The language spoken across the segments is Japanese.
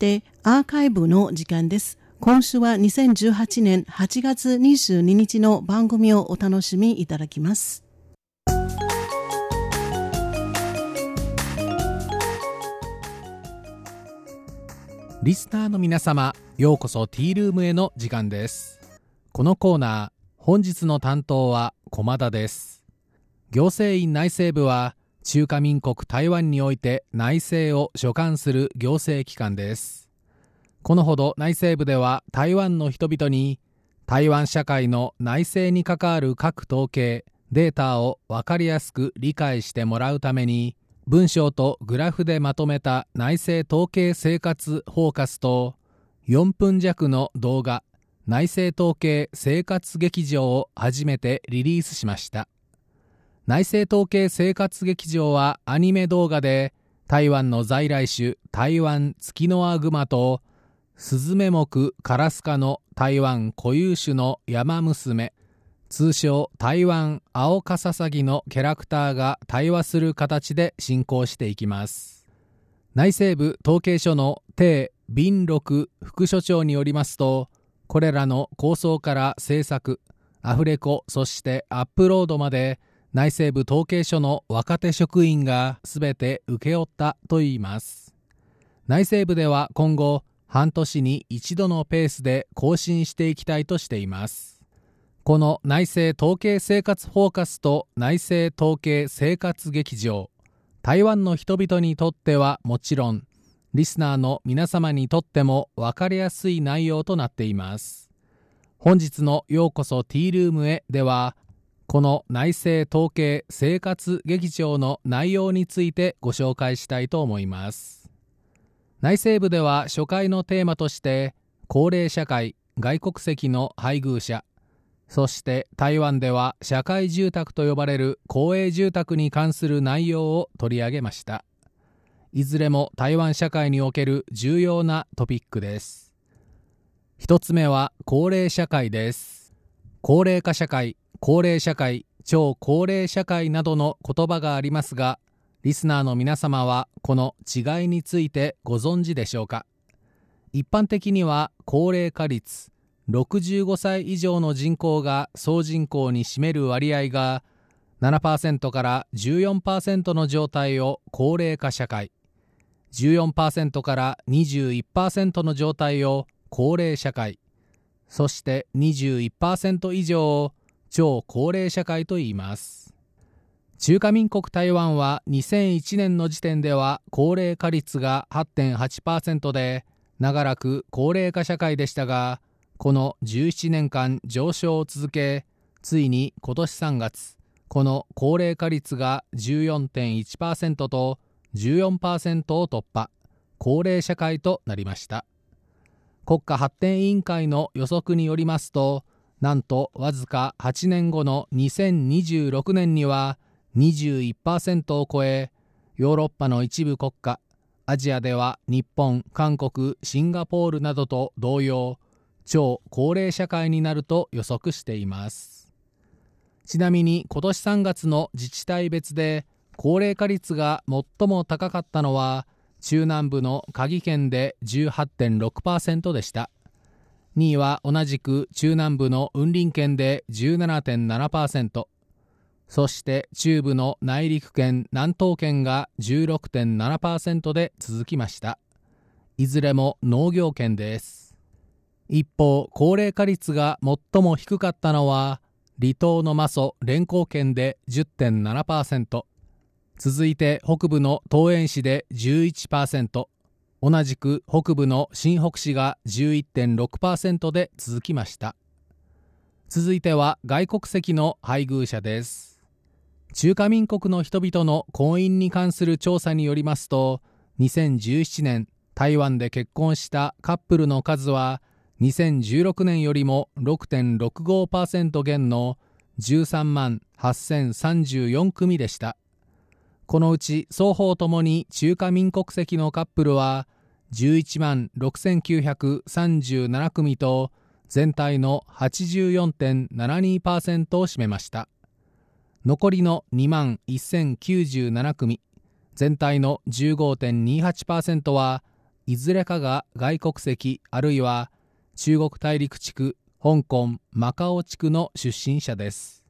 してアーカイブの時間です。今週は2018年8月22日の番組をお楽しみいただきます。リスナーの皆様、ようこそティールームへの時間です。このコーナー、本日の担当は駒田です。行政院内政部は中華民国台湾において内政を所管する行政機関です。このほど内政部では台湾の人々に台湾社会の内政に関わる各統計データを分かりやすく理解してもらうために文章とグラフでまとめた内政統計生活フォーカスと4分弱の動画内政統計生活劇場を初めてリリースしました。内政統計生活劇場はアニメ動画で台湾の在来種台湾ツキノワグマとスズメ目カラス科の台湾固有種の山娘通称台湾青カササギのキャラクターが対話する形で進行していきます。内政部統計所の鄭敏六副所長によりますとこれらの構想から制作アフレコそしてアップロードまで内政部統計所の若手職員が全て請け負ったといいます。内政部では今後半年に一度のペースで更新していきたいとしています。この内政統計生活フォーカスと内政統計生活劇場台湾の人々にとってはもちろんリスナーの皆様にとっても分かりやすい内容となっています。本日のようこそティールームへではこの内政統計生活劇場の内容についてご紹介したいと思います。内政部では初回のテーマとして高齢社会外国籍の配偶者そして台湾では社会住宅と呼ばれる公営住宅に関する内容を取り上げました。いずれも台湾社会における重要なトピックです。一つ目は高齢社会です。高齢化社会高齢社会超高齢社会などの言葉がありますがリスナーの皆様はこの違いについてご存知でしょうか？一般的には高齢化率65歳以上の人口が総人口に占める割合が7%から14%の状態を高齢化社会14%から21%の状態を高齢社会そして21%以上を超高齢社会と言います。中華民国台湾は2001年の時点では高齢化率が8.8%で長らく高齢化社会でしたがこの17年間上昇を続けついに今年3月この高齢化率が14.1%と14%を突破高齢社会となりました。国家発展委員会の予測によりますとなんとわずか8年後の2026年には21%を超えヨーロッパの一部国家アジアでは日本韓国シンガポールなどと同様超高齢社会になると予測しています。ちなみに今年3月の自治体別で高齢化率が最も高かったのは中南部の嘉義県で18.6%でした。2位は同じく中南部の雲林県で17.7%そして中部の内陸県南東県が16.7%で続きました。いずれも農業県です。一方高齢化率が最も低かったのは離島の媽祖連行県で10.7%続いて北部の東園市で11%同じく北部の新北市が11.6%で続きました。続いては外国籍の配偶者です。中華民国の人々の婚姻に関する調査によりますと2017年台湾で結婚したカップルの数は2016年よりも6.65%減の13万8034組でした。このうち双方ともに中華民国籍のカップルは11万6937組と全体の84.72%を占めました。残りの2万1097組全体の15.28%はいずれかが外国籍あるいは中国大陸地区香港マカオ地区の出身者です。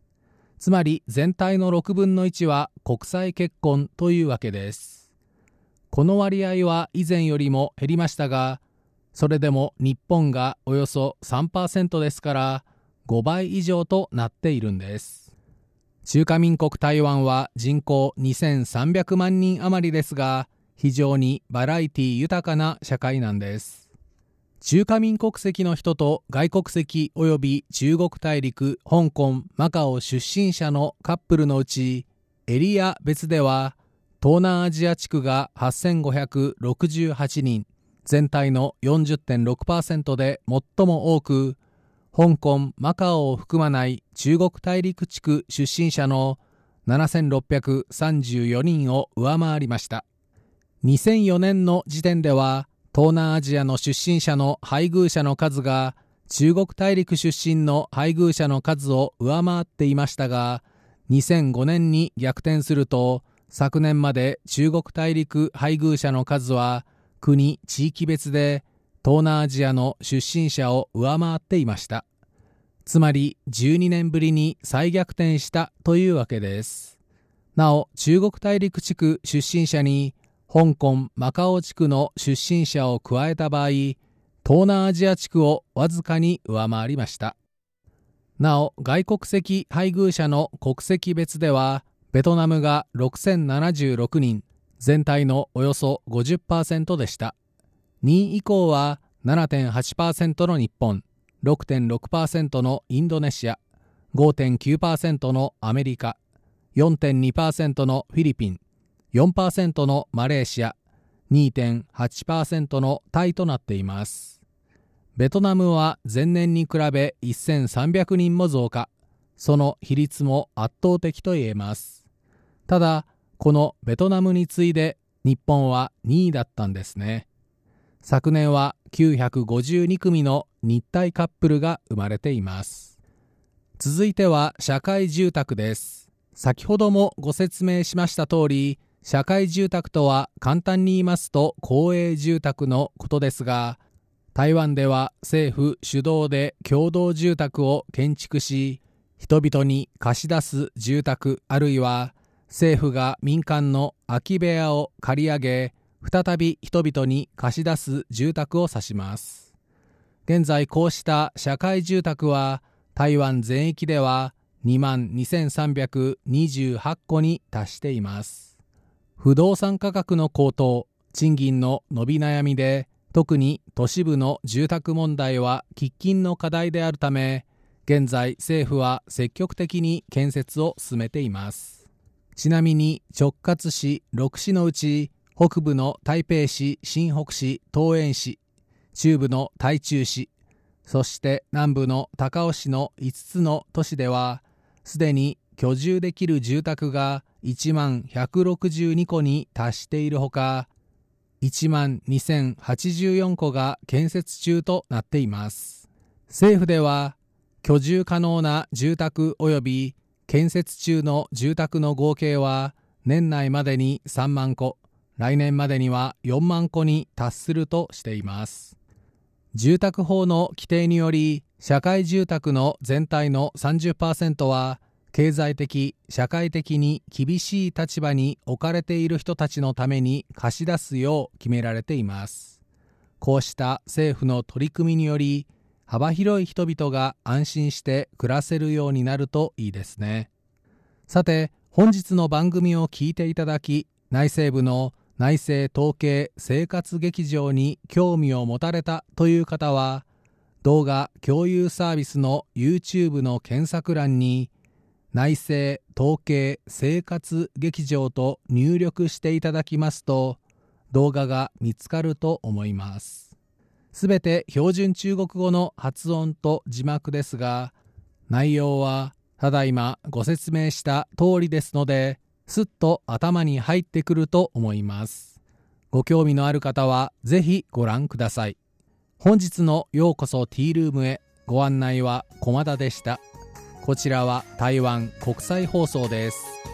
つまり全体の6分の1は国際結婚というわけです。この割合は以前よりも減りましたがそれでも日本がおよそ3%ですから5倍以上となっているんです。中華民国台湾は人口2300万人余りですが非常にバラエティ豊かな社会なんです。中華民国籍の人と外国籍及び中国大陸香港マカオ出身者のカップルのうちエリア別では東南アジア地区が8568人全体の40.6%で最も多く香港マカオを含まない中国大陸地区出身者の7634人を上回りました。2004年の時点では東南アジアの出身者の配偶者の数が中国大陸出身の配偶者の数を上回っていましたが2005年に逆転すると昨年まで中国大陸配偶者の数は国地域別で東南アジアの出身者を上回っていました。つまり12年ぶりに再逆転したというわけです。なお中国大陸地区出身者に香港マカオ地区の出身者を加えた場合東南アジア地区をわずかに上回りました。なお外国籍配偶者の国籍別ではベトナムが6076人全体のおよそ50%でした。2位以降は7.8%の日本6.6%のインドネシア5.9%のアメリカ4.2%のフィリピン4%のマレーシア2.8%のタイとなっています。ベトナムは前年に比べ1300人も増加その比率も圧倒的と言えます。ただこのベトナムに次いで日本は2位だったんですね。昨年は952組の日体カップルが生まれています。続いては社会住宅です。先ほどもご説明しました通り社会住宅とは簡単に言いますと公営住宅のことですが台湾では政府主導で共同住宅を建築し人々に貸し出す住宅あるいは政府が民間の空き部屋を借り上げ再び人々に貸し出す住宅を指します。現在こうした社会住宅は台湾全域では2万2328戸に達しています。不動産価格の高騰賃金の伸び悩みで特に都市部の住宅問題は喫緊の課題であるため現在政府は積極的に建設を進めています。ちなみに直轄市6市のうち北部の台北市、新北市、東園市、中部の台中市、そして南部の高尾市の5つの都市では、すでに居住できる住宅が1万162戸に達しているほか、1万2084戸が建設中となっています。政府では、居住可能な住宅及び建設中の住宅の合計は年内までに3万戸、来年までには4万戸に達するとしています。住宅法の規定により社会住宅の全体の30%は経済的社会的に厳しい立場に置かれている人たちのために貸し出すよう決められています。こうした政府の取り組みにより幅広い人々が安心して暮らせるようになるといいですね。さて本日の番組を聞いていただき内政部の内政統計生活劇場に興味を持たれたという方は動画共有サービスの YouTube の検索欄に内政統計生活劇場と入力していただきますと動画が見つかると思います。すべて標準中国語の発音と字幕ですが内容はただいまご説明した通りですのですっと頭に入ってくると思います。ご興味のある方はぜひご覧ください。本日のようこそティールームへご案内は駒田でした。こちらは台湾国際放送です。